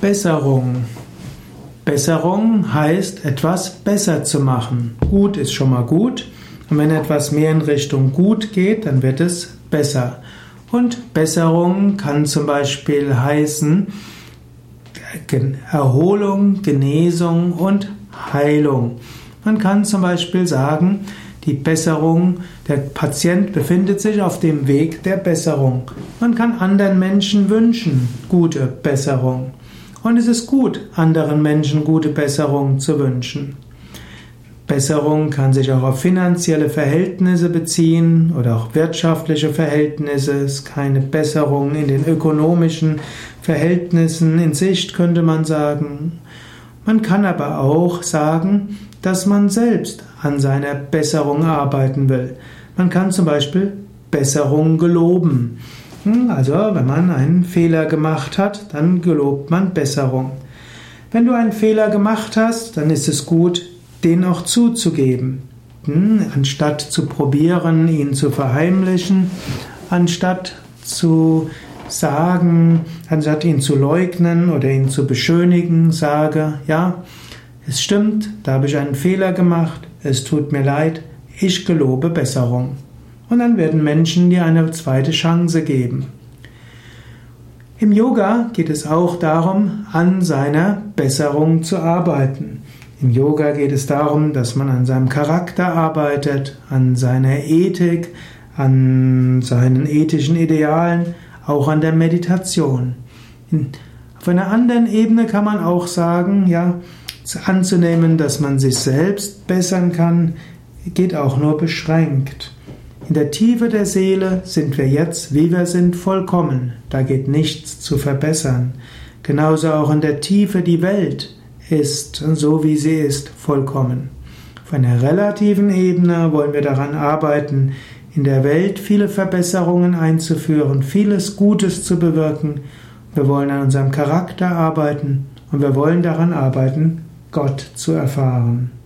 Besserung. Besserung heißt, etwas besser zu machen. Gut ist schon mal gut. Und wenn etwas mehr in Richtung gut geht, dann wird es besser. Und Besserung kann zum Beispiel heißen Erholung, Genesung und Heilung. Man kann zum Beispiel sagen, die Besserung, der Patient befindet sich auf dem Weg der Besserung. Man kann anderen Menschen wünschen gute Besserung. Und es ist gut, anderen Menschen gute Besserung zu wünschen. Besserung kann sich auch auf finanzielle Verhältnisse beziehen oder auch wirtschaftliche Verhältnisse. Es ist keine Besserung in den ökonomischen Verhältnissen in Sicht, könnte man sagen. Man kann aber auch sagen, dass man selbst an seiner Besserung arbeiten will. Man kann zum Beispiel Besserung geloben. Hm, also, wenn man einen Fehler gemacht hat, dann gelobt man Besserung. Wenn du einen Fehler gemacht hast, dann ist es gut, den auch zuzugeben. Hm, anstatt zu probieren, ihn zu verheimlichen, anstatt zu sagen, anstatt ihn zu leugnen oder ihn zu beschönigen, sage, ja, es stimmt, da habe ich einen Fehler gemacht, es tut mir leid, ich gelobe Besserung. Und dann werden Menschen dir eine zweite Chance geben. Im Yoga geht es auch darum, an seiner Besserung zu arbeiten. Im Yoga geht es darum, dass man an seinem Charakter arbeitet, an seiner Ethik, an seinen ethischen Idealen, auch an der Meditation. Auf einer anderen Ebene kann man auch sagen, ja, anzunehmen, dass man sich selbst bessern kann, geht auch nur beschränkt. In der Tiefe der Seele sind wir jetzt, wie wir sind, vollkommen. Da geht nichts zu verbessern. Genauso auch in der Tiefe die Welt ist, so wie sie ist, vollkommen. Auf einer relativen Ebene wollen wir daran arbeiten, in der Welt viele Verbesserungen einzuführen, vieles Gutes zu bewirken. Wir wollen an unserem Charakter arbeiten und wir wollen daran arbeiten, Gott zu erfahren.